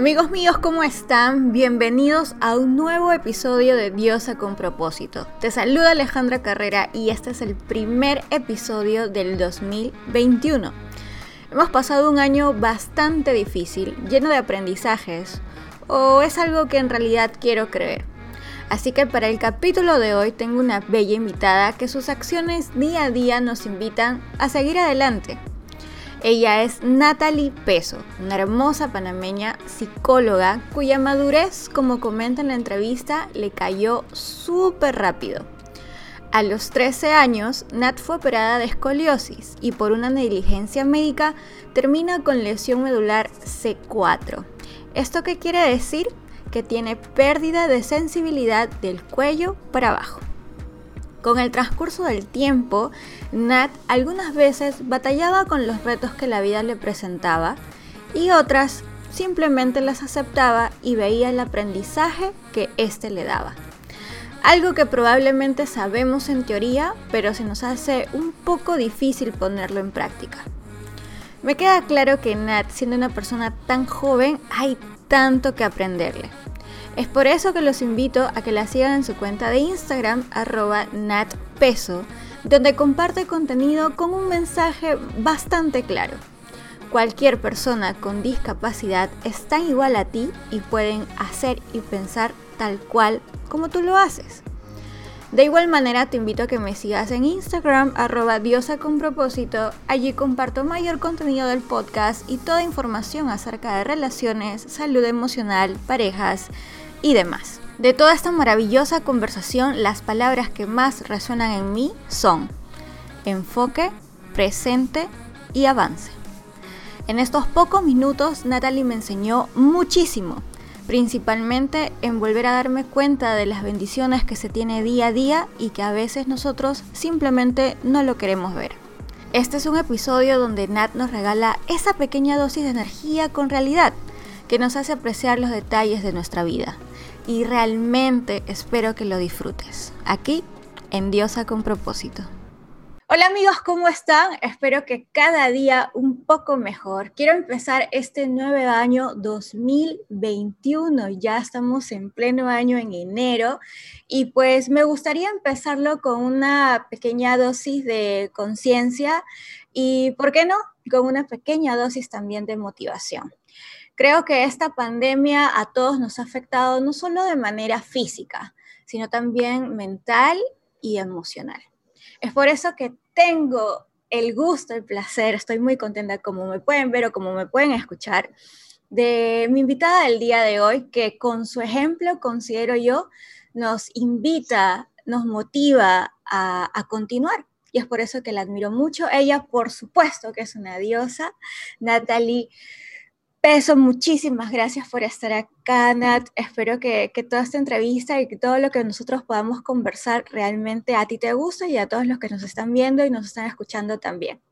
Amigos míos, ¿cómo están? Bienvenidos a un nuevo episodio de Diosa con propósito. Te saluda Alejandra Carrera y este es el primer episodio del 2021. Hemos pasado un año bastante difícil, lleno de aprendizajes, o es algo que en realidad quiero creer. Así que para el capítulo de hoy tengo una bella invitada que sus acciones día a día nos invitan a seguir adelante ella es Natalie Peso, una hermosa panameña psicóloga cuya madurez, como comenta en la entrevista, le cayó súper rápido. A los 13 años, Nat fue operada de escoliosis y por una negligencia médica termina con lesión medular C4. ¿Esto qué quiere decir? Que tiene pérdida de sensibilidad del cuello para abajo. Con el transcurso del tiempo, Nat algunas veces batallaba con los retos que la vida le presentaba y otras simplemente las aceptaba y veía el aprendizaje que éste le daba. Algo que probablemente sabemos en teoría, pero se nos hace un poco difícil ponerlo en práctica. Me queda claro que Nat, siendo una persona tan joven, hay tanto que aprenderle. Es por eso que los invito a que la sigan en su cuenta de Instagram, arroba natpeso, donde comparte contenido con un mensaje bastante claro. Cualquier persona con discapacidad es tan igual a ti y pueden hacer y pensar tal cual como tú lo haces. De igual manera te invito a que me sigas en Instagram arroba diosa. Allí comparto mayor contenido del podcast y toda información acerca de relaciones, salud emocional, parejas y demás. De toda esta maravillosa conversación, las palabras que más resuenan en mí son enfoque, presente y avance. En estos pocos minutos, Natalie me enseñó muchísimo principalmente en volver a darme cuenta de las bendiciones que se tiene día a día y que a veces nosotros simplemente no lo queremos ver. Este es un episodio donde Nat nos regala esa pequeña dosis de energía con realidad que nos hace apreciar los detalles de nuestra vida. Y realmente espero que lo disfrutes. Aquí, en Diosa con propósito. Hola amigos, ¿cómo están? Espero que cada día un poco mejor. Quiero empezar este nuevo año 2021. Ya estamos en pleno año en enero y pues me gustaría empezarlo con una pequeña dosis de conciencia y, ¿por qué no? Con una pequeña dosis también de motivación. Creo que esta pandemia a todos nos ha afectado no solo de manera física, sino también mental y emocional. Es por eso que tengo el gusto, el placer, estoy muy contenta como me pueden ver o como me pueden escuchar, de mi invitada del día de hoy, que con su ejemplo, considero yo, nos invita, nos motiva a, a continuar. Y es por eso que la admiro mucho. Ella, por supuesto, que es una diosa. Natalie Peso, muchísimas gracias por estar acá, Nat. Espero que, toda esta entrevista y que todo lo que nosotros podamos conversar realmente a ti te guste y a todos los que nos están viendo y nos están escuchando también.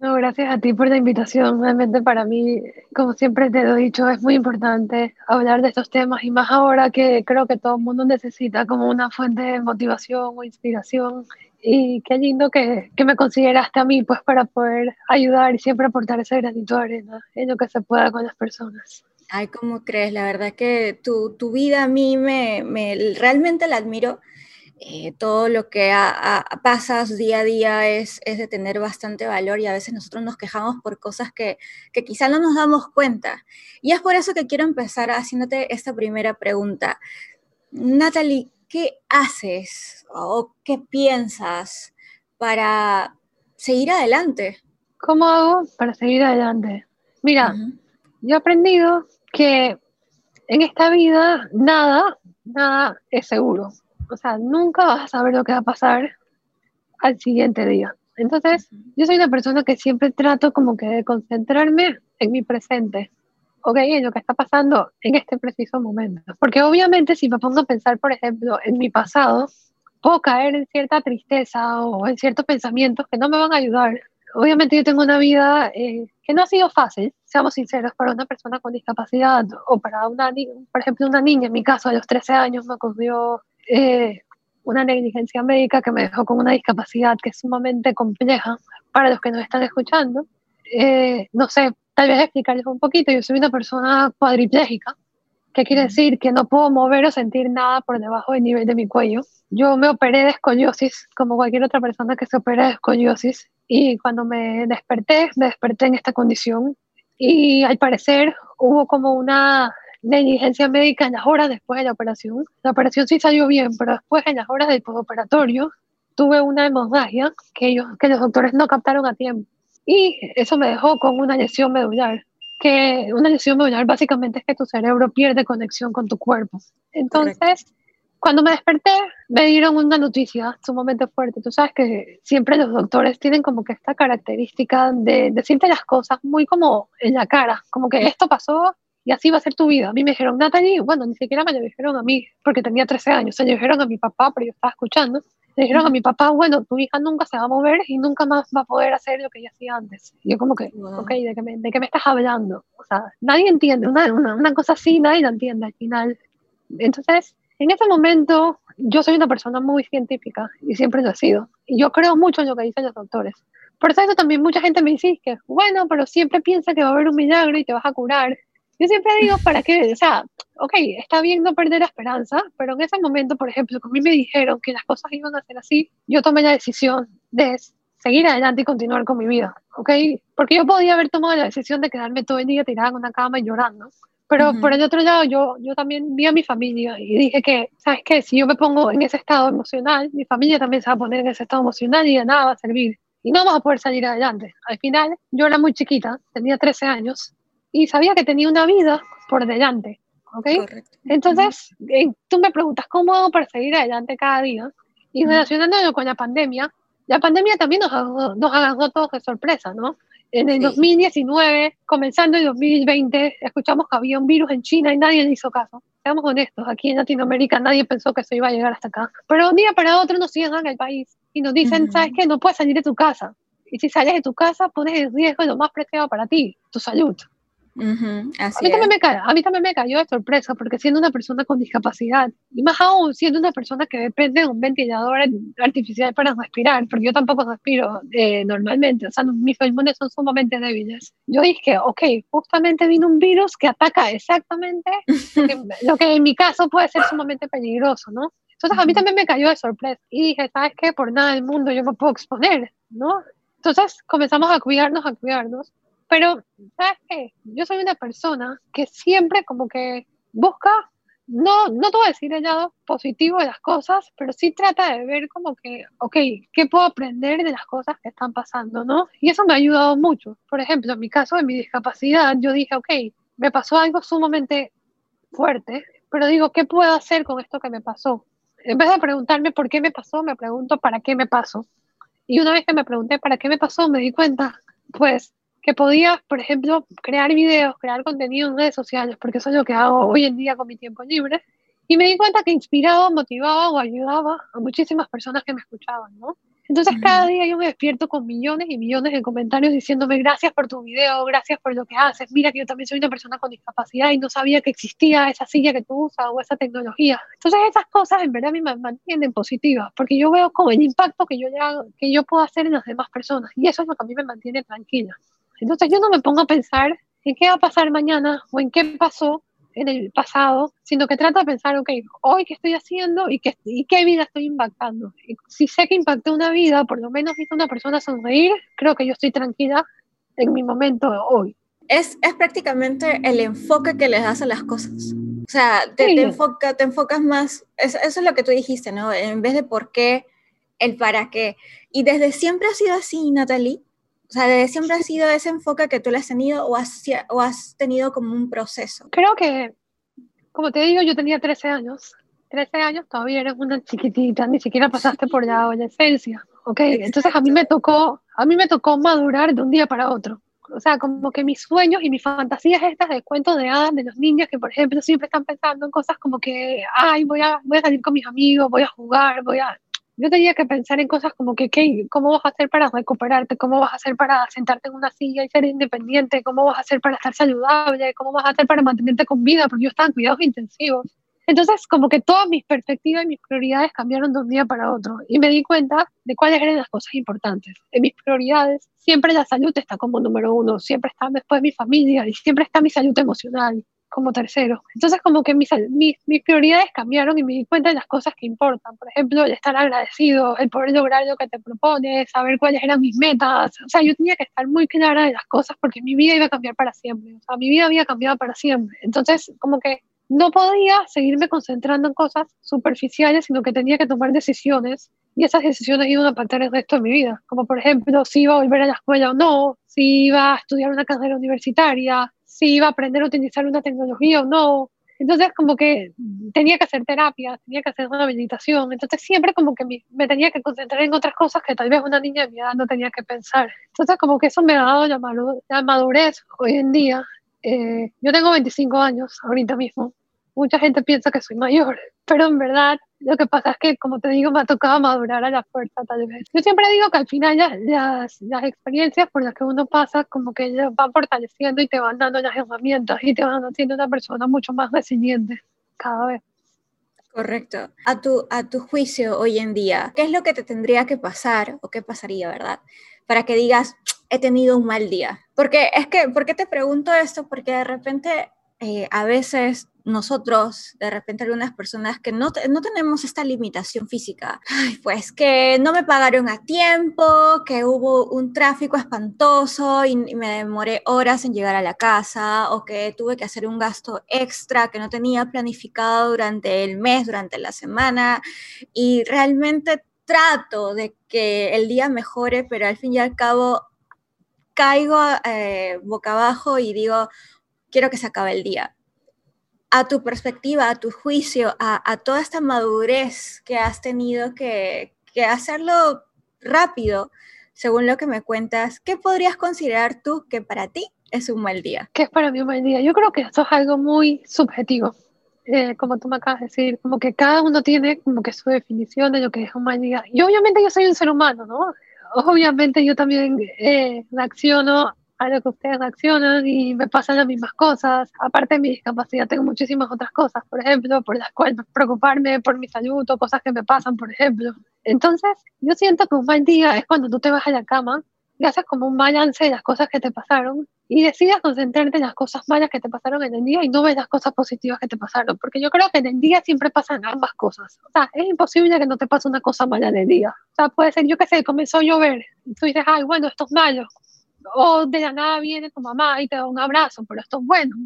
No, gracias a ti por la invitación. Realmente para mí, como siempre te lo he dicho, es muy importante hablar de estos temas y más ahora que creo que todo el mundo necesita como una fuente de motivación o inspiración y qué lindo que, que, me consideraste a mí pues para poder ayudar y siempre aportar ese granito de arena en lo que se pueda con las personas. Ay, ¿cómo crees? La verdad que tu, tu vida a mí me, me realmente la admiro. Eh, todo lo que pasas día a día es, es, de tener bastante valor y a veces nosotros nos quejamos por cosas que, que quizá no nos damos cuenta. Y es por eso que quiero empezar haciéndote esta primera pregunta. Natalie, ¿qué haces o qué piensas para seguir adelante? ¿Cómo hago para seguir adelante? Mira, yo he aprendido que en esta vida nada, nada es seguro. O sea, nunca vas a saber lo que va a pasar al siguiente día. Entonces, yo soy una persona que siempre trato como que de concentrarme en mi presente ok, en lo que está pasando en este preciso momento. Porque obviamente si me pongo a pensar, por ejemplo, en mi pasado, puedo caer en cierta tristeza o en ciertos pensamientos que no me van a ayudar. Obviamente yo tengo una vida eh, que no ha sido fácil, seamos sinceros, para una persona con discapacidad o para una, por ejemplo, una niña, en mi caso, a los 13 años me ocurrió eh, una negligencia médica que me dejó con una discapacidad que es sumamente compleja para los que nos están escuchando. eh, no sé, tal vez explicarles un poquito, yo soy una persona cuadriplégica, ¿Qué quiere decir? Que no puedo mover o sentir nada por debajo del nivel de mi cuello. Yo me operé de escoliosis, como cualquier otra persona que se opera de escoliosis, y cuando me desperté, me desperté en esta condición. Y al parecer hubo como una negligencia médica en las horas después de la operación. La operación sí salió bien, pero después en las horas del postoperatorio tuve una hemorragia que, ellos, que los doctores no captaron a tiempo. Y eso me dejó con una lesión medular que una lesión medular básicamente es que tu cerebro pierde conexión con tu cuerpo. Entonces, cuando me desperté, me dieron una noticia sumamente fuerte. Tú sabes que siempre los doctores tienen como que esta característica de decirte las cosas muy como en la cara, como que esto pasó y así va a ser tu vida. A mí me dijeron, Natalie, bueno, ni siquiera me lo dijeron a mí, porque tenía 13 años, se lo dijeron a mi papá, pero yo estaba escuchando. Le dijeron a mi papá, bueno, tu hija nunca se va a mover y nunca más va a poder hacer lo que ella hacía antes. Y yo como que, ok, ¿de qué, me, ¿de qué me estás hablando? O sea, nadie entiende, una, una, una cosa así nadie la entiende al final. Entonces, en ese momento, yo soy una persona muy científica y siempre lo he sido. Y yo creo mucho en lo que dicen los doctores. Por eso también mucha gente me dice que, bueno, pero siempre piensa que va a haber un milagro y te vas a curar. Yo siempre digo, ¿para qué? O sea, ok, está bien no perder la esperanza, pero en ese momento, por ejemplo, cuando a mí me dijeron que las cosas iban a ser así, yo tomé la decisión de seguir adelante y continuar con mi vida, ¿ok? Porque yo podía haber tomado la decisión de quedarme todo el día tirada en una cama y llorando. Pero por el otro lado, yo, yo también vi a mi familia y dije que, ¿sabes qué? Si yo me pongo en ese estado emocional, mi familia también se va a poner en ese estado emocional y de nada va a servir. Y no vamos a poder salir adelante. Al final, yo era muy chiquita, tenía 13 años, y sabía que tenía una vida por delante, ¿ok? Entonces, eh, tú me preguntas, ¿cómo hago para seguir adelante cada día? Y relacionándolo con la pandemia, la pandemia también nos agarró, nos agarró todos de sorpresa, ¿no? En el 2019, comenzando el 2020, escuchamos que había un virus en China y nadie le hizo caso. Seamos honestos, aquí en Latinoamérica nadie pensó que eso iba a llegar hasta acá. Pero un día para otro nos cierran el país y nos dicen, ¿sabes qué? No puedes salir de tu casa. Y si sales de tu casa, pones en riesgo lo más preciado para ti, tu salud a, mí también me cayó, a mí también me cayó de sorpresa, porque siendo una persona con discapacidad, y más aún siendo una persona que depende de un ventilador artificial para respirar, porque yo tampoco respiro eh, normalmente, o sea, mis pulmones son sumamente débiles. Yo dije, ok, justamente vino un virus que ataca exactamente lo que, en mi caso puede ser sumamente peligroso, ¿no? Entonces a mí también me cayó de sorpresa y dije, ¿sabes qué? Por nada del mundo yo me puedo exponer, ¿no? Entonces comenzamos a cuidarnos, a cuidarnos. Pero, ¿sabes qué? Yo soy una persona que siempre como que busca, no, no te voy a decir el lado positivo de las cosas, pero sí trata de ver como que, ok, ¿qué puedo aprender de las cosas que están pasando, no? Y eso me ha ayudado mucho. Por ejemplo, en mi caso de mi discapacidad, yo dije, ok, me pasó algo sumamente fuerte, pero digo, ¿qué puedo hacer con esto que me pasó? En vez de preguntarme por qué me pasó, me pregunto para qué me pasó. Y una vez que me pregunté para qué me pasó, me di cuenta, pues, que podía, por ejemplo, crear videos, crear contenido en redes sociales, porque eso es lo que hago hoy en día con mi tiempo libre, y me di cuenta que inspiraba, motivaba o ayudaba a muchísimas personas que me escuchaban, ¿no? Entonces cada día yo me despierto con millones y millones de comentarios diciéndome gracias por tu video, gracias por lo que haces, mira que yo también soy una persona con discapacidad y no sabía que existía esa silla que tú usas o esa tecnología. Entonces esas cosas en verdad me mantienen positivas porque yo veo como el impacto que yo, que yo puedo hacer en las demás personas y eso es lo que a mí me mantiene tranquila. Entonces yo no me pongo a pensar en qué va a pasar mañana o en qué pasó en el pasado, sino que trato de pensar, ok, hoy qué estoy haciendo y qué, y qué vida estoy impactando. si sé que impacté una vida, por lo menos hice una persona sonreír, creo que yo estoy tranquila en mi momento de hoy. Es, es prácticamente el enfoque que le das a las cosas. O sea, te, te, enfoca, te enfocas más, eso, eso es lo que tú dijiste, ¿no? En vez de por qué, el para qué. Y desde siempre ha sido así, Natalie. O sea, siempre ha sido ese enfoque que tú le has tenido o has, o has tenido como un proceso? Creo que, como te digo, yo tenía 13 años. 13 años todavía eres una chiquitita, ni siquiera pasaste por la adolescencia, ¿ok? Entonces a mí me tocó, a mí me tocó madurar de un día para otro. O sea, como que mis sueños y mis fantasías estas de cuentos de hadas de los niños que, por ejemplo, siempre están pensando en cosas como que, ay, voy a, voy a salir con mis amigos, voy a jugar, voy a yo tenía que pensar en cosas como que, ¿cómo vas a hacer para recuperarte? ¿Cómo vas a hacer para sentarte en una silla y ser independiente? ¿Cómo vas a hacer para estar saludable? ¿Cómo vas a hacer para mantenerte con vida? Porque yo estaba en cuidados intensivos. Entonces, como que todas mis perspectivas y mis prioridades cambiaron de un día para otro y me di cuenta de cuáles eran las cosas importantes. En mis prioridades, siempre la salud está como número uno, siempre está después mi familia y siempre está mi salud emocional como tercero. Entonces como que mis, mis, mis, prioridades cambiaron y me di cuenta de las cosas que importan. Por ejemplo, el estar agradecido, el poder lograr lo que te propones, saber cuáles eran mis metas. O sea, yo tenía que estar muy clara de las cosas porque mi vida iba a cambiar para siempre. O sea, mi vida había cambiado para siempre. Entonces como que no podía seguirme concentrando en cosas superficiales, sino que tenía que tomar decisiones y esas decisiones iban a impactar el resto de mi vida, como por ejemplo si iba a volver a la escuela o no, si iba a estudiar una carrera universitaria, si iba a aprender a utilizar una tecnología o no. Entonces como que tenía que hacer terapia, tenía que hacer una meditación, entonces siempre como que me, tenía que concentrar en otras cosas que tal vez una niña de mi edad no tenía que pensar. Entonces como que eso me ha dado la, madurez hoy en día. Eh, yo tengo 25 años ahorita mismo mucha gente piensa que soy mayor, pero en verdad lo que pasa es que, como te digo, me ha tocado madurar a la fuerza tal vez. Yo siempre digo que al final las, las experiencias por las que uno pasa como que van fortaleciendo y te van dando las herramientas y te van haciendo una persona mucho más resiliente cada vez. Correcto. A tu, a tu juicio hoy en día, ¿qué es lo que te tendría que pasar o qué pasaría, verdad? Para que digas, he tenido un mal día. Porque es que, ¿por qué te pregunto esto? Porque de repente eh, a veces nosotros, de repente algunas personas que no, no tenemos esta limitación física, pues que no me pagaron a tiempo, que hubo un tráfico espantoso y, me demoré horas en llegar a la casa, o que tuve que hacer un gasto extra que no tenía planificado durante el mes, durante la semana, y realmente trato de que el día mejore, pero al fin y al cabo caigo eh, boca abajo y digo, quiero que se acabe el día. A tu perspectiva, a tu juicio, a, toda esta madurez que has tenido que, hacerlo rápido, según lo que me cuentas, ¿qué podrías considerar tú que para ti es un mal día? ¿Qué es para mí un mal día? Yo creo que esto es algo muy subjetivo. Eh, como tú me acabas de decir, como que cada uno tiene como que su definición de lo que es un mal día. Y obviamente yo soy un ser humano, ¿no? Obviamente yo también eh, reacciono a lo que ustedes reaccionan y me pasan las mismas cosas. Aparte de mi discapacidad, tengo muchísimas otras cosas, por ejemplo, por las cuales preocuparme por mi salud o cosas que me pasan, por ejemplo. Entonces, yo siento que un mal día es cuando tú te vas a la cama y haces como un balance de las cosas que te pasaron y decides concentrarte en las cosas malas que te pasaron en el día y no ves las cosas positivas que te pasaron, porque yo creo que en el día siempre pasan ambas cosas. O sea, es imposible que no te pase una cosa mala en el día. O sea, puede ser, yo qué sé, comenzó a llover y tú dices, ay, bueno, esto es malo o de la nada viene tu mamá y te da un abrazo, pero esto es bueno.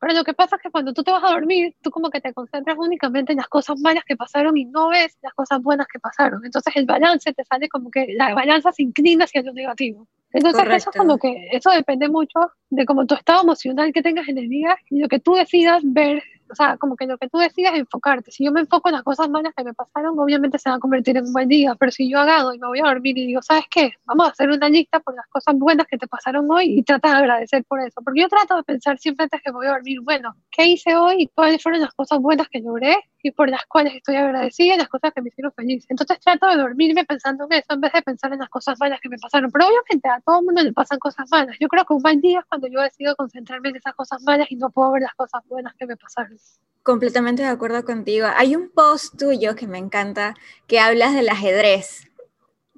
Pero lo que pasa es que cuando tú te vas a dormir, tú como que te concentras únicamente en las cosas malas que pasaron y no ves las cosas buenas que pasaron. Entonces el balance te sale como que la balanza se inclina hacia lo negativo. Entonces eso como que eso depende mucho de cómo tu estado emocional que tengas en el día y lo que tú decidas ver o sea, como que lo que tú decidas es enfocarte. Si yo me enfoco en las cosas malas que me pasaron, obviamente se va a convertir en un buen día, pero si yo agarro y me voy a dormir y digo, ¿sabes qué? Vamos a hacer una lista por las cosas buenas que te pasaron hoy y trata de agradecer por eso, porque yo trato de pensar siempre antes que me voy a dormir, bueno, ¿qué hice hoy cuáles fueron las cosas buenas que logré y por las cuales estoy agradecida y las cosas que me hicieron feliz? Entonces trato de dormirme pensando en eso en vez de pensar en las cosas malas que me pasaron, pero obviamente a todo el mundo le pasan cosas malas. Yo creo que un buen día es cuando yo decido concentrarme en esas cosas malas y no puedo ver las cosas buenas que me pasaron. Completamente de acuerdo contigo. Hay un post tuyo que me encanta que hablas del ajedrez,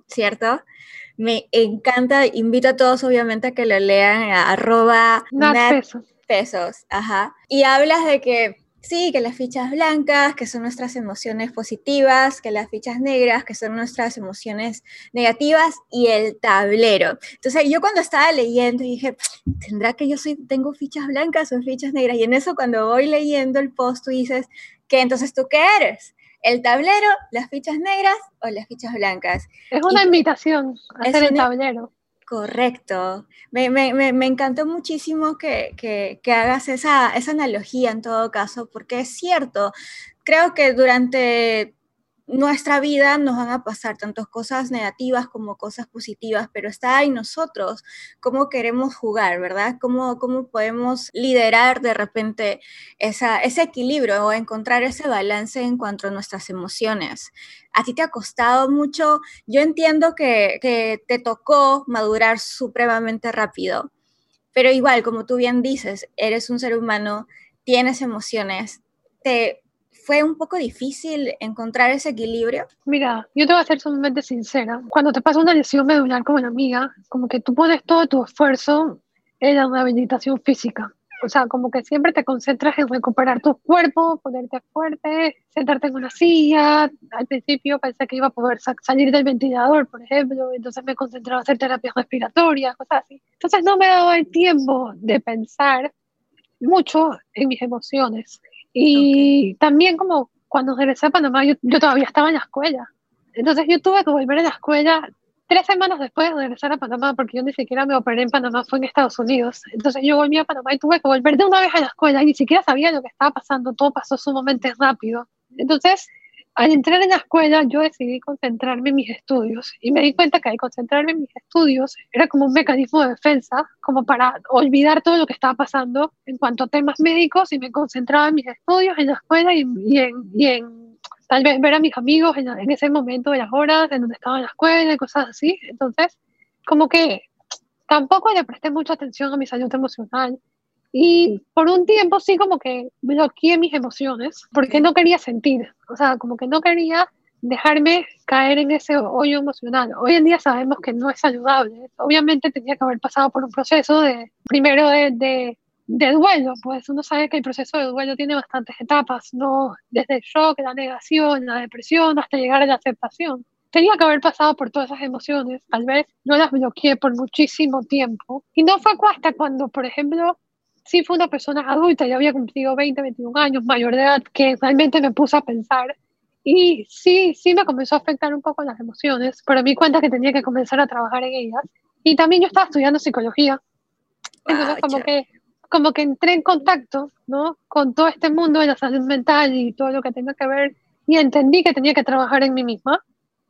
¿cierto? Me encanta, invito a todos obviamente a que lo lean a arroba pesos. pesos, ajá. Y hablas de que Sí, que las fichas blancas, que son nuestras emociones positivas, que las fichas negras, que son nuestras emociones negativas, y el tablero. Entonces yo cuando estaba leyendo dije, ¿tendrá que yo soy, tengo fichas blancas o fichas negras? Y en eso cuando voy leyendo el post, tú dices, ¿qué entonces tú qué eres? ¿El tablero, las fichas negras o las fichas blancas? Es una invitación a hacer el tablero. Correcto. Me, encantó muchísimo que, hagas esa, esa, analogía en todo caso, porque es cierto, creo que durante nuestra vida nos van a pasar tantas cosas negativas como cosas positivas, pero está en nosotros cómo queremos jugar, ¿verdad? Cómo, cómo podemos liderar de repente esa, ese equilibrio o encontrar ese balance en cuanto a nuestras emociones. A ti te ha costado mucho, yo entiendo que, que te tocó madurar supremamente rápido, pero igual, como tú bien dices, eres un ser humano, tienes emociones, te ¿Fue un poco difícil encontrar ese equilibrio? Mira, yo te voy a ser sumamente sincera. Cuando te pasa una lesión medular como la amiga, como que tú pones todo tu esfuerzo en la rehabilitación física. O sea, como que siempre te concentras en recuperar tu cuerpo, ponerte fuerte, sentarte en una silla. Al principio pensé que iba a poder salir del ventilador, por ejemplo, entonces me concentraba en hacer terapias respiratorias, cosas así. Entonces no me daba el tiempo de pensar mucho en mis emociones. Y también como cuando regresé a Panamá, yo, yo todavía estaba en la escuela. Entonces yo tuve que volver a la escuela tres semanas después de regresar a Panamá, porque yo ni siquiera me operé en Panamá, fue en Estados Unidos. Entonces yo volví a Panamá y tuve que volver de una vez a la escuela y ni siquiera sabía lo que estaba pasando, todo pasó sumamente rápido. Entonces, al entrar en la escuela, yo decidí concentrarme en mis estudios y me di cuenta que concentrarme en mis estudios era como un mecanismo de defensa, como para olvidar todo lo que estaba pasando en cuanto a temas médicos y me concentraba en mis estudios, en la escuela y, en, y en tal vez ver a mis amigos en, ese momento de las horas en donde estaba en la escuela y cosas así. Entonces, como que tampoco le presté mucha atención a mi salud emocional. Y por un tiempo sí como que bloqueé mis emociones porque no quería sentir, o sea, como que no quería dejarme caer en ese hoyo emocional. Hoy en día sabemos que no es saludable. Obviamente tenía que haber pasado por un proceso de, primero de de duelo, pues uno sabe que el proceso de duelo tiene bastantes etapas, ¿no? Desde el shock, la negación, la depresión, hasta llegar a la aceptación. Tenía que haber pasado por todas esas emociones, tal vez no las bloqueé por muchísimo tiempo. Y no fue hasta cuando, por ejemplo, sí fue una persona adulta, ya había cumplido 20, 21 años, mayor de edad, que realmente me puse a pensar. Y sí, sí me comenzó a afectar un poco las emociones, pero me di cuenta que tenía que comenzar a trabajar en ellas. Y también yo estaba estudiando psicología. Entonces, como que como que entré en contacto, ¿no? Con todo este mundo de la salud mental y todo lo que tenga que ver y entendí que tenía que trabajar en mí misma.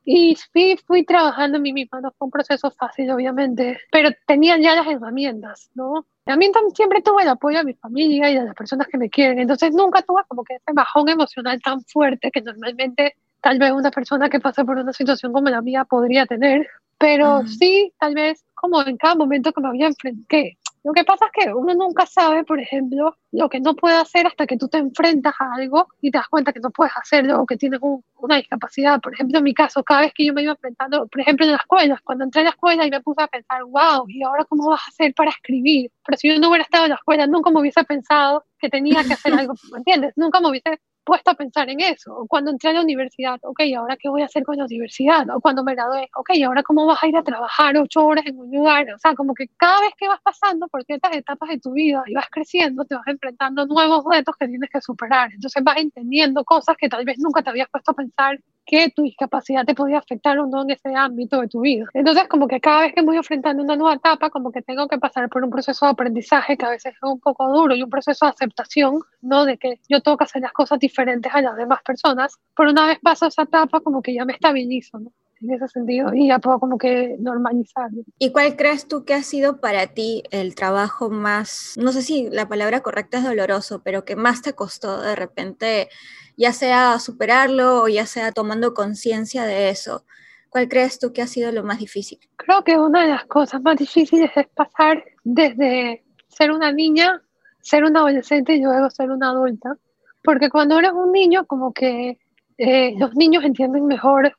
Y fui, fui trabajando en mí misma, no fue un proceso fácil, obviamente, pero tenía ya las herramientas, ¿no? También, también siempre tuve el apoyo de mi familia y de las personas que me quieren, entonces nunca tuve como que ese bajón emocional tan fuerte que normalmente tal vez una persona que pasa por una situación como la mía podría tener, pero sí, tal vez como en cada momento que me había enfrentado, lo que pasa es que uno nunca sabe, por ejemplo, lo que no puede hacer hasta que tú te enfrentas a algo y te das cuenta que no puedes hacerlo o que tienes una discapacidad. Por ejemplo, en mi caso, cada vez que yo me iba enfrentando, por ejemplo, en la escuela, cuando entré a la escuela y me puse a pensar, wow, ¿y ahora cómo vas a hacer para escribir? Pero si yo no hubiera estado en la escuela, nunca me hubiese pensado que tenía que hacer algo, ¿me entiendes? Nunca me hubiese puesto a pensar en eso. O cuando entré a la universidad, ok, ¿ahora qué voy a hacer con la universidad? O cuando me gradué, ok, ¿ahora cómo vas a ir a trabajar ocho horas en un lugar? O sea, como que cada vez que vas pasando por ciertas etapas de tu vida y vas creciendo, te vas enfrentando nuevos retos que tienes que superar. Entonces vas entendiendo cosas que tal vez nunca te habías puesto a pensar que tu discapacidad te podía afectar en ese ámbito de tu vida. Entonces, como que cada vez que voy enfrentando una nueva etapa, como que tengo que pasar por un proceso de aprendizaje que a veces es un poco duro y un proceso de aceptación, ¿no? De que yo tengo que hacer las cosas diferentes a las demás personas. Pero una vez paso esa etapa, como que ya me estabilizo, ¿no? En ese sentido y ya puedo como que normalizar. ¿Y cuál crees tú que ha sido para ti el trabajo más, no sé si la palabra correcta es doloroso, pero que más te costó de repente ya sea superarlo o ya sea tomando conciencia de eso. ¿Cuál crees tú que ha sido lo más difícil? Creo que una de las cosas más difíciles es pasar desde ser una niña, ser una adolescente y luego ser una adulta. Porque cuando eres un niño, como que eh, los niños entienden mejor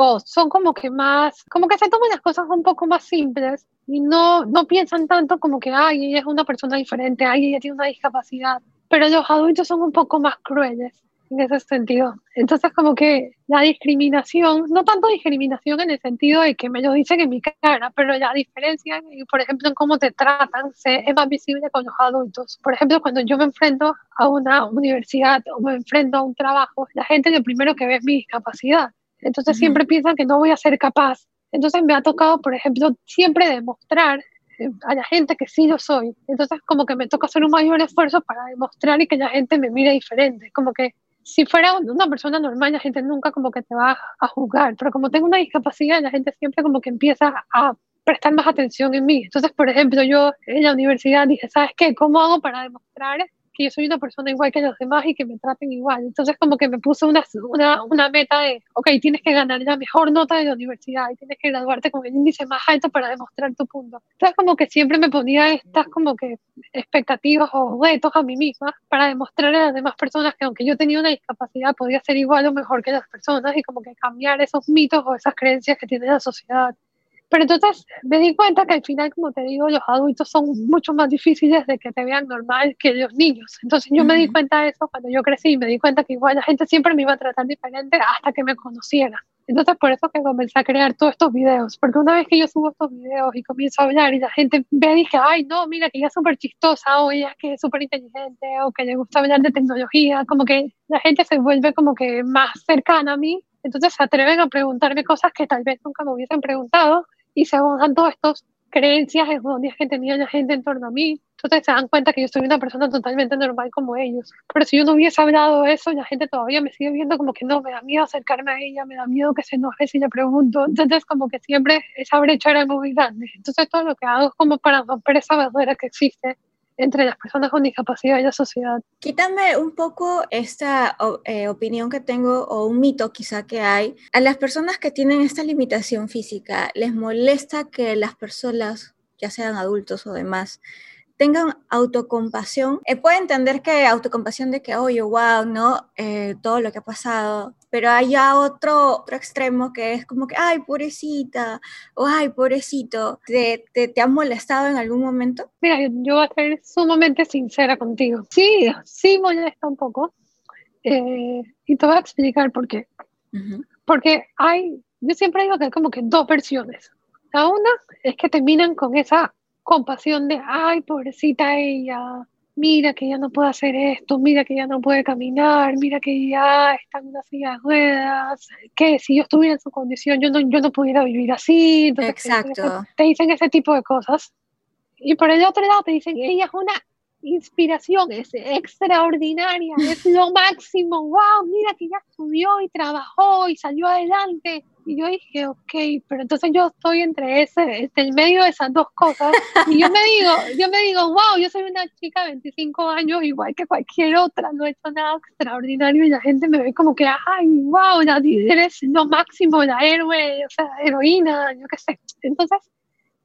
o son como que más, como que se toman las cosas un poco más simples y no, no piensan tanto como que, ay, ella es una persona diferente, ay, ella tiene una discapacidad. Pero los adultos son un poco más crueles en ese sentido. Entonces, como que la discriminación, no tanto discriminación en el sentido de que me lo dicen en mi cara, pero la diferencia, por ejemplo, en cómo te tratan, es más visible con los adultos. Por ejemplo, cuando yo me enfrento a una universidad o me enfrento a un trabajo, la gente lo primero que ve es mi discapacidad. Entonces, siempre piensan que no voy a ser capaz. Entonces, me ha tocado, por ejemplo, siempre demostrar eh, a la gente que sí lo soy. Entonces, como que me toca hacer un mayor esfuerzo para demostrar y que la gente me mire diferente. Como que si fuera una persona normal, la gente nunca como que te va a juzgar, pero como tengo una discapacidad, la gente siempre como que empieza a prestar más atención en mí. Entonces, por ejemplo, yo en la universidad dije, ¿sabes qué? ¿Cómo hago para demostrar que yo soy una persona igual que los demás y que me traten igual. Entonces como que me puso una, una, una meta de, ok, tienes que ganar la mejor nota de la universidad y tienes que graduarte con el índice más alto para demostrar tu punto. Entonces como que siempre me ponía estas como que expectativas o retos a mí misma para demostrar a las demás personas que aunque yo tenía una discapacidad podía ser igual o mejor que las personas y como que cambiar esos mitos o esas creencias que tiene la sociedad. Pero entonces me di cuenta que al final, como te digo, los adultos son mucho más difíciles de que te vean normal que los niños. Entonces yo me di cuenta de eso cuando yo crecí, me di cuenta que igual la gente siempre me iba a tratar diferente hasta que me conociera. Entonces por eso que comencé a crear todos estos videos, porque una vez que yo subo estos videos y comienzo a hablar y la gente ve y dice, ay no, mira que ella es súper chistosa o ella que es súper inteligente o que le gusta hablar de tecnología, como que la gente se vuelve como que más cercana a mí entonces se atreven a preguntarme cosas que tal vez nunca me hubiesen preguntado y se van todas estas creencias erróneas que tenía la gente en torno a mí. Entonces se dan cuenta que yo soy una persona totalmente normal como ellos. Pero si yo no hubiese hablado eso, la gente todavía me sigue viendo como que no, me da miedo acercarme a ella, me da miedo que se enoje si le pregunto. Entonces como que siempre esa brecha era muy grande. Entonces todo lo que hago es como para romper esa barrera que existe entre las personas con discapacidad y la sociedad. Quítame un poco esta eh, opinión que tengo o un mito quizá que hay. A las personas que tienen esta limitación física, ¿les molesta que las personas, ya sean adultos o demás, tengan autocompasión. Eh, puedo entender que autocompasión de que, oye, wow, ¿no? Eh, todo lo que ha pasado, pero hay ya otro, otro extremo que es como que, ay, pobrecita, o ay, pobrecito, ¿te, te, te ha molestado en algún momento? Mira, yo voy a ser sumamente sincera contigo. Sí, sí molesta un poco. Eh, y te voy a explicar por qué. Porque hay, yo siempre digo que hay como que dos versiones. La una es que terminan con esa compasión de, ay, pobrecita ella, mira que ya no puede hacer esto, mira que ya no puede caminar, mira que ya está en una silla de ruedas, que si yo estuviera en su condición yo no, yo no pudiera vivir así. Exacto. Te dicen ese tipo de cosas. Y por el otro lado te dicen, ella es una inspiración, es extraordinaria, es lo máximo, wow, mira que ya estudió y trabajó y salió adelante. Y yo dije, ok, pero entonces yo estoy entre ese, entre el medio de esas dos cosas. Y yo me digo, yo me digo, wow, yo soy una chica de 25 años, igual que cualquier otra, no he hecho nada extraordinario y la gente me ve como que, ay, wow, eres lo máximo, la héroe, o sea, heroína, yo qué sé. Entonces,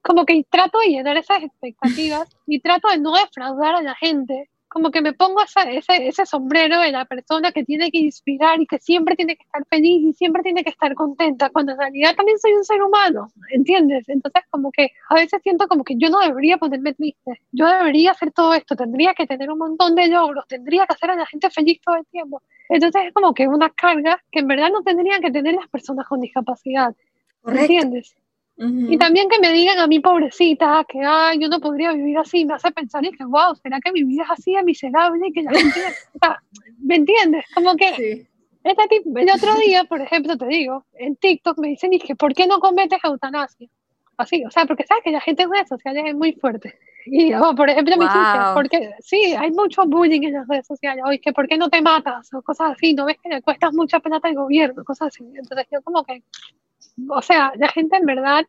como que trato de llenar esas expectativas y trato de no defraudar a la gente. Como que me pongo ese, ese sombrero de la persona que tiene que inspirar y que siempre tiene que estar feliz y siempre tiene que estar contenta, cuando en realidad también soy un ser humano, ¿entiendes? Entonces como que a veces siento como que yo no debería ponerme triste, yo debería hacer todo esto, tendría que tener un montón de logros, tendría que hacer a la gente feliz todo el tiempo. Entonces es como que una carga que en verdad no tendrían que tener las personas con discapacidad, ¿entiendes? Y también que me digan a mí, pobrecita, que ay, yo no podría vivir así, me hace pensar y que, wow, ¿será que mi vida es así de miserable? Que la gente, ¿Me entiendes? Como que sí. este tipo, el otro día, por ejemplo, te digo, en TikTok me dicen, y que, ¿por qué no cometes eutanasia? Así, o sea, porque sabes que la gente en redes sociales es muy fuerte. Y, oh, por ejemplo, me dicen, porque sí, hay mucho bullying en las redes sociales, oye, que ¿por qué no te matas? O cosas así, ¿no ves que le cuestas mucha plata al gobierno? Cosas así. Entonces yo como que, o sea, la gente en verdad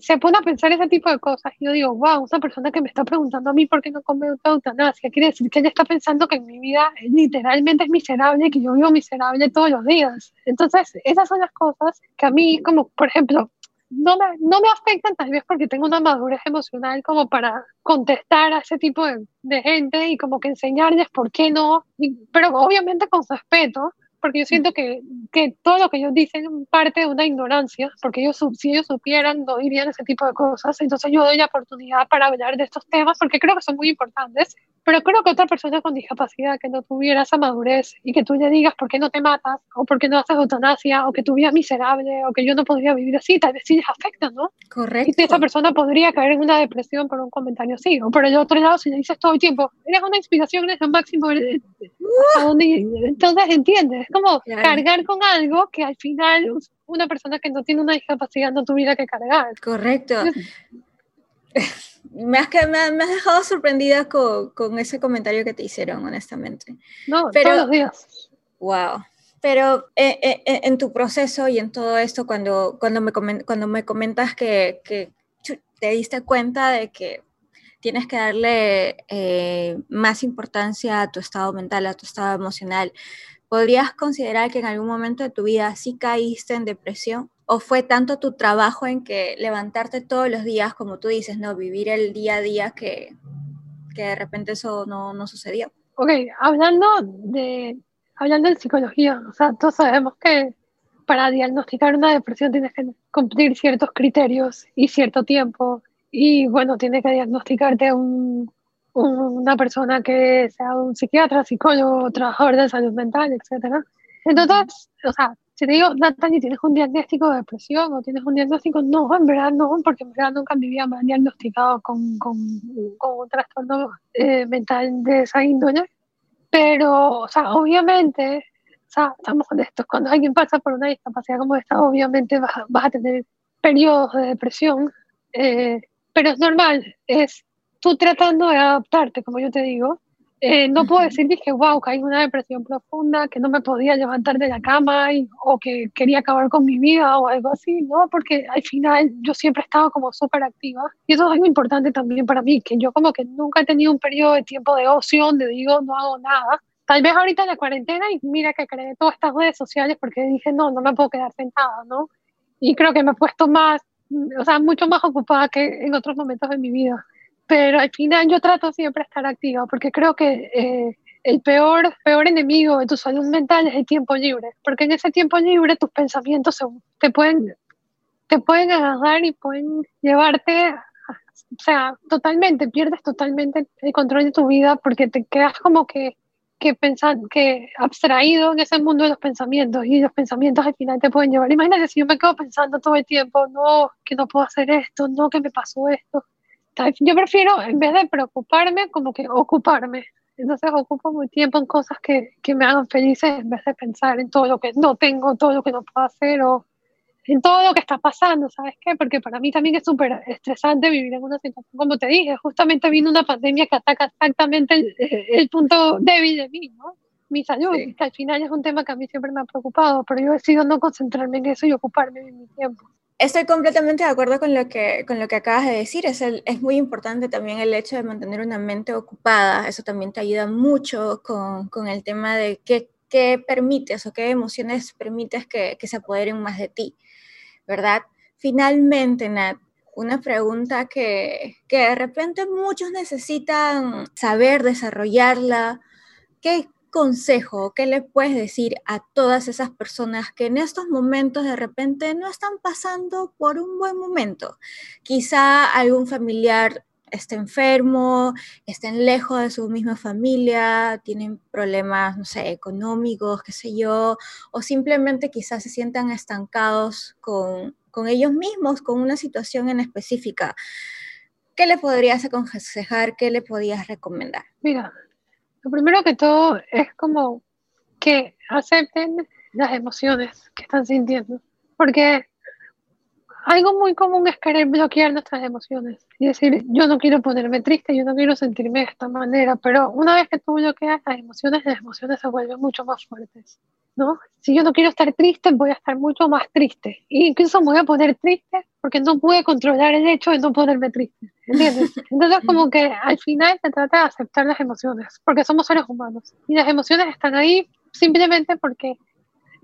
se pone a pensar ese tipo de cosas. Y yo digo, wow, una persona que me está preguntando a mí por qué no come eutanasia, quiere decir que ella está pensando que mi vida literalmente es miserable, que yo vivo miserable todos los días. Entonces, esas son las cosas que a mí, como por ejemplo, no me, no me afectan tal vez porque tengo una madurez emocional como para contestar a ese tipo de, de gente y como que enseñarles por qué no, pero obviamente con respeto, porque yo siento que, que, todo lo que ellos dicen parte de una ignorancia, porque ellos, si ellos supieran no dirían ese tipo de cosas, entonces yo doy la oportunidad para hablar de estos temas porque creo que son muy importantes, pero creo que otra persona con discapacidad que no tuviera esa madurez y que tú le digas por qué no te matas, o por qué no haces eutanasia, o que tu vida es miserable, o que yo no podría vivir así, tal vez sí les afecta, ¿no? Correcto. Y esa persona podría caer en una depresión por un comentario así, o por el otro lado, si le dices todo el tiempo, eres una inspiración, eres lo máximo, eres, entonces entiendes, es como cargar con algo que al final una persona que no tiene una discapacidad no tuviera que cargar. Correcto. Me, has, me, has, dejado sorprendida con, con, ese comentario que te hicieron, honestamente. No, Pero, todos los días. Wow. Pero eh, eh, eh, en tu proceso y en todo esto, cuando, cuando, me, cuando me comentas que, que te diste cuenta de que tienes que darle eh, más importancia a tu estado mental, a tu estado emocional. ¿Podrías considerar que en algún momento de tu vida sí caíste en depresión? ¿O fue tanto tu trabajo en que levantarte todos los días, como tú dices, no vivir el día a día que, que de repente eso no, no sucedió? Ok, hablando de, hablando de psicología, o sea, todos sabemos que para diagnosticar una depresión tienes que cumplir ciertos criterios y cierto tiempo. Y bueno, tienes que diagnosticarte un, una persona que sea un psiquiatra, psicólogo, trabajador de salud mental, etc. Entonces, o sea, si te digo, Natalie, ¿tienes un diagnóstico de depresión o tienes un diagnóstico? No, en verdad no, porque en verdad nunca en mi vida me han diagnosticado con, con, un trastorno eh, mental de esa índole. Pero, o sea, obviamente o sea, estamos honestos, cuando alguien pasa por una discapacidad como esta, obviamente vas, a tener periodos de depresión, eh, pero es normal, es tú tratando de adaptarte, como yo te digo. Eh, no puedo decir que, wow, caí en una depresión profunda, que no me podía levantar de la cama y, o que quería acabar con mi vida o algo así, ¿no? Porque al final yo siempre he estado como súper activa y eso es algo importante también para mí, que yo como que nunca he tenido un periodo de tiempo de ocio donde digo no hago nada, Tal vez ahorita en la cuarentena y mira que creé todas estas redes sociales porque dije, no, no me puedo quedar sentada, ¿no? Y creo que me he puesto más, o sea, mucho más ocupada que en otros momentos de mi vida. Pero al final yo trato siempre de estar activa porque creo que eh, el peor, peor enemigo de tu salud mental es el tiempo libre. Porque en ese tiempo libre tus pensamientos te, pueden, te pueden agarrar y pueden llevarte o sea, totalmente, pierdes totalmente el control de tu vida porque te quedas como que que, pensar, que abstraído en ese mundo de los pensamientos y los pensamientos al final te pueden llevar. Imagínate si yo me quedo pensando todo el tiempo, no, que no puedo hacer esto, no, que me pasó esto. Yo prefiero, en vez de preocuparme, como que ocuparme. Entonces ocupo muy tiempo en cosas que, que me hagan felices en vez de pensar en todo lo que no tengo, todo lo que no puedo hacer o en todo lo que está pasando, ¿sabes qué? Porque para mí también es súper estresante vivir en una situación, como te dije, justamente vino una pandemia que ataca exactamente el, el punto débil de mí, ¿no? Mi salud, que al final es un tema que a mí siempre me ha preocupado, pero yo he decidido no concentrarme en eso y ocuparme de mi tiempo. Estoy completamente de acuerdo con lo que, con lo que acabas de decir. Es, es muy importante también el hecho de mantener una mente ocupada. Eso también te ayuda mucho con, con el tema de qué, qué permites o qué emociones permites que, que se apoderen más de ti. ¿verdad? Finalmente, Nat, una pregunta que, que de repente muchos necesitan saber, desarrollarla. ¿Qué consejo, qué le puedes decir a todas esas personas que en estos momentos de repente no están pasando por un buen momento? Quizá algún familiar esté enfermo, estén lejos de su misma familia, tienen problemas, económicos, qué sé yo, o simplemente quizás se sientan estancados con, con ellos mismos, con una situación en específica. ¿Qué le podrías aconsejar? ¿Qué le podías recomendar? Mira, lo primero que todo es como que acepten las emociones que están sintiendo, porque algo muy común es querer bloquear nuestras emociones y decir, yo no quiero ponerme triste, yo no quiero sentirme de esta manera, pero una vez que tú bloqueas las emociones, las emociones se vuelven mucho más fuertes, ¿no? Si yo no quiero estar triste, voy a estar mucho más triste. E incluso me voy a poner triste porque no pude controlar el hecho de no ponerme triste, ¿entiendes? Entonces como que al final se trata de aceptar las emociones, porque somos seres humanos y las emociones están ahí simplemente porque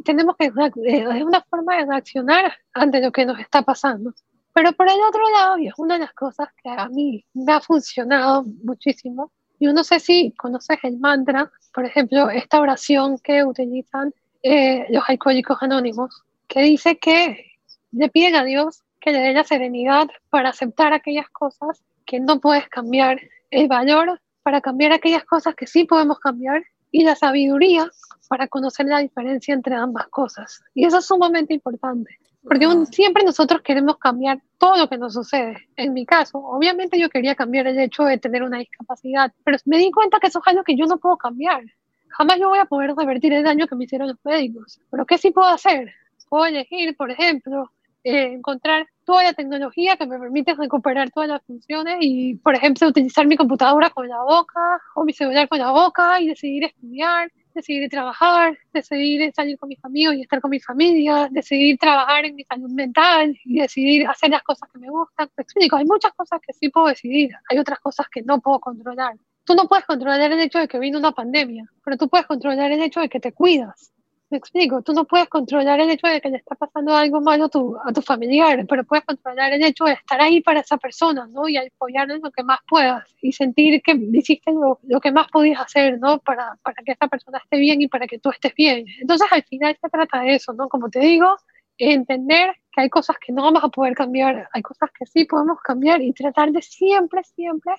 tenemos que, es una forma de reaccionar ante lo que nos está pasando. Pero por el otro lado, y es una de las cosas que a mí me ha funcionado muchísimo, yo no sé si conoces el mantra, por ejemplo, esta oración que utilizan eh, los alcohólicos anónimos, que dice que le piden a Dios que le dé la serenidad para aceptar aquellas cosas que no puedes cambiar, el valor para cambiar aquellas cosas que sí podemos cambiar y la sabiduría para conocer la diferencia entre ambas cosas. Y eso es sumamente importante, porque siempre nosotros queremos cambiar todo lo que nos sucede. En mi caso, obviamente yo quería cambiar el hecho de tener una discapacidad, pero me di cuenta que eso es algo que yo no puedo cambiar. Jamás yo voy a poder revertir el daño que me hicieron los médicos. Pero ¿qué sí puedo hacer? Puedo elegir, por ejemplo, eh, encontrar toda la tecnología que me permite recuperar todas las funciones y, por ejemplo, utilizar mi computadora con la boca o mi celular con la boca y decidir estudiar decidir trabajar, decidir salir con mis amigos y estar con mi familia, decidir trabajar en mi salud mental y decidir hacer las cosas que me gustan. Me explico, hay muchas cosas que sí puedo decidir, hay otras cosas que no puedo controlar. Tú no puedes controlar el hecho de que vino una pandemia, pero tú puedes controlar el hecho de que te cuidas, me explico, tú no puedes controlar el hecho de que le está pasando algo malo a tu, a tu familiar, pero puedes controlar el hecho de estar ahí para esa persona, ¿no? Y apoyarlo en lo que más puedas y sentir que hiciste lo, lo, que más podías hacer, ¿no? Para, para que esa persona esté bien y para que tú estés bien. Entonces al final se trata de eso, ¿no? Como te digo, entender que hay cosas que no vamos a poder cambiar, hay cosas que sí podemos cambiar y tratar de siempre, siempre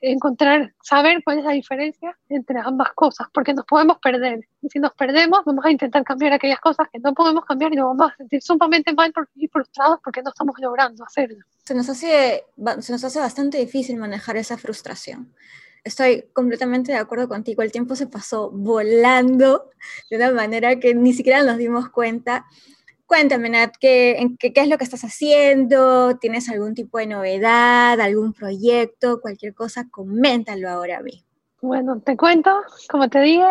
encontrar, saber cuál es la diferencia entre ambas cosas, porque nos podemos perder. Y si nos perdemos, vamos a intentar cambiar aquellas cosas que no podemos cambiar y nos vamos a sentir sumamente mal y frustrados porque no estamos logrando hacerlo. Se nos hace, se nos hace bastante difícil manejar esa frustración. Estoy completamente de acuerdo contigo, el tiempo se pasó volando de una manera que ni siquiera nos dimos cuenta. Cuéntame, Nat, ¿qué, qué, ¿qué, es lo que estás haciendo? ¿Tienes algún tipo de novedad, algún proyecto, cualquier cosa? Coméntalo ahora a mí. Bueno, te cuento, como te dije,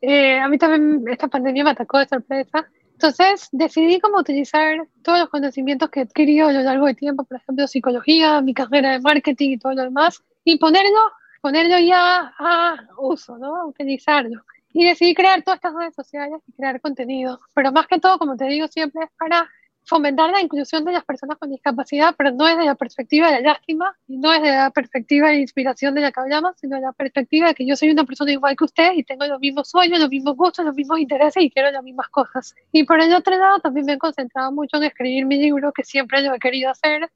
eh, a mí también esta pandemia me atacó de sorpresa. Entonces decidí cómo utilizar todos los conocimientos que he adquirido a lo largo del tiempo, por ejemplo, psicología, mi carrera de marketing y todo lo demás, y ponerlo, ponerlo ya a uso, ¿no? Utilizarlo y decidí crear todas estas redes sociales y crear contenido. Pero más que todo, como te digo siempre, es para fomentar la inclusión de las personas con discapacidad, pero no desde la perspectiva de la lástima y no desde la perspectiva de inspiración de la que hablamos, sino de la perspectiva de que yo soy una persona igual que usted y tengo los mismos sueños, los mismos gustos, los mismos intereses y quiero las mismas cosas. Y por el otro lado, también me he concentrado mucho en escribir mi libro, que siempre lo he querido hacer,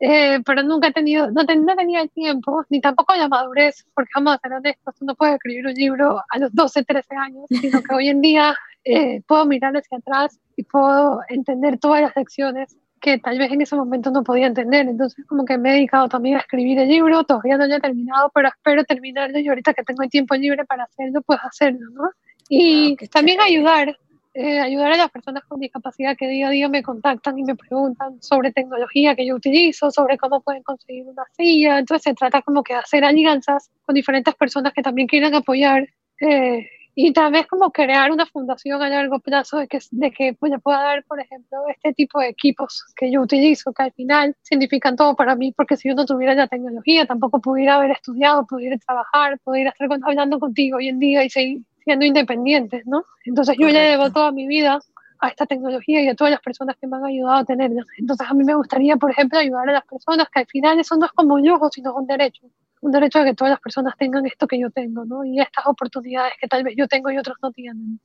eh, pero nunca he tenido, no, tenía el tiempo, ni tampoco la madurez, porque vamos a ser honestos, no puedes escribir un libro a los 12, 13 años, sino que hoy en día eh, puedo mirar hacia atrás y puedo entender todas las lecciones que tal vez en ese momento no podía entender. Entonces, como que me he dedicado también a escribir el libro, todavía no lo he terminado, pero espero terminarlo y ahorita que tengo el tiempo libre para hacerlo, pues hacerlo, ¿no? Y también ayudar eh, ayudar a las personas con discapacidad que día a día me contactan y me preguntan sobre tecnología que yo utilizo, sobre cómo pueden conseguir una silla. Entonces se trata como que de hacer alianzas con diferentes personas que también quieran apoyar eh, y tal vez como crear una fundación a largo plazo de que, de que pues, pueda dar, por ejemplo, este tipo de equipos que yo utilizo, que al final significan todo para mí, porque si yo no tuviera la tecnología, tampoco pudiera haber estudiado, pudiera trabajar, pudiera estar hablando contigo hoy en día y seguir siendo independientes, ¿no? Entonces yo le debo toda mi vida a esta tecnología y a todas las personas que me han ayudado a tenerla. Entonces a mí me gustaría, por ejemplo, ayudar a las personas que al final eso no es como un lujo, sino un derecho. Un derecho a que todas las personas tengan esto que yo tengo, ¿no? Y estas oportunidades que tal vez yo tengo y otros no tienen.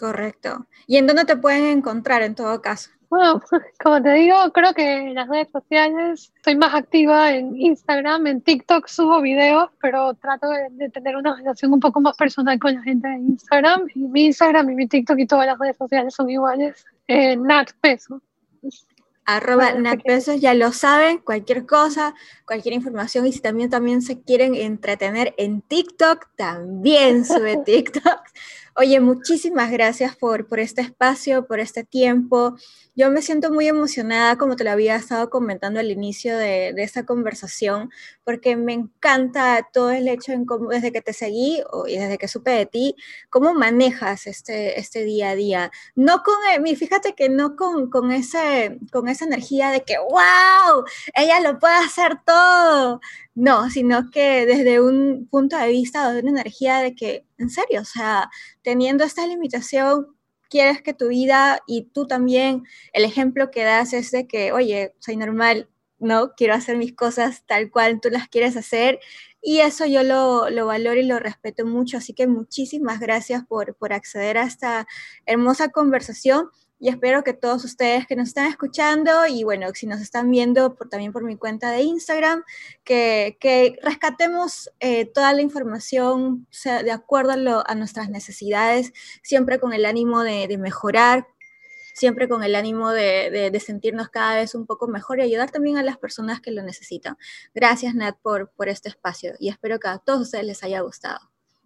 Correcto. ¿Y en dónde te pueden encontrar en todo caso? Bueno, como te digo, creo que en las redes sociales estoy más activa en Instagram, en TikTok subo videos, pero trato de, tener una relación un poco más personal con la gente de Instagram. Y mi Instagram y mi TikTok y todas las redes sociales son iguales. Eh, Nat Peso. Arroba Nat Pesos, ya lo saben, cualquier cosa, cualquier información. Y si también, también se quieren entretener en TikTok, también sube TikTok. Oye, muchísimas gracias por, por este espacio, por este tiempo. Yo me siento muy emocionada, como te lo había estado comentando al inicio de, de esta conversación, porque me encanta todo el hecho en cómo, desde que te seguí y desde que supe de ti, cómo manejas este, este día a día. No con, eh, fíjate que no con, con, ese, con esa energía de que, wow, ella lo puede hacer todo. No, sino que desde un punto de vista, de una energía de que, en serio, o sea, teniendo esta limitación, quieres que tu vida y tú también, el ejemplo que das es de que, oye, soy normal, no, quiero hacer mis cosas tal cual tú las quieres hacer. Y eso yo lo, lo valoro y lo respeto mucho. Así que muchísimas gracias por, por acceder a esta hermosa conversación y espero que todos ustedes que nos están escuchando y bueno, si nos están viendo por, también por mi cuenta de Instagram, que, que rescatemos eh, toda la información de acuerdo a, nuestras necesidades, siempre con el ánimo de mejorar, siempre con el ánimo de, de, de, sentirnos cada vez un poco mejor y ayudar también a las personas que lo necesitan. Gracias, Nat, por, por este espacio y espero que a todos ustedes les haya gustado.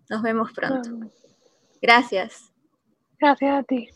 Nos vemos pronto. Gracias. Gracias a ti.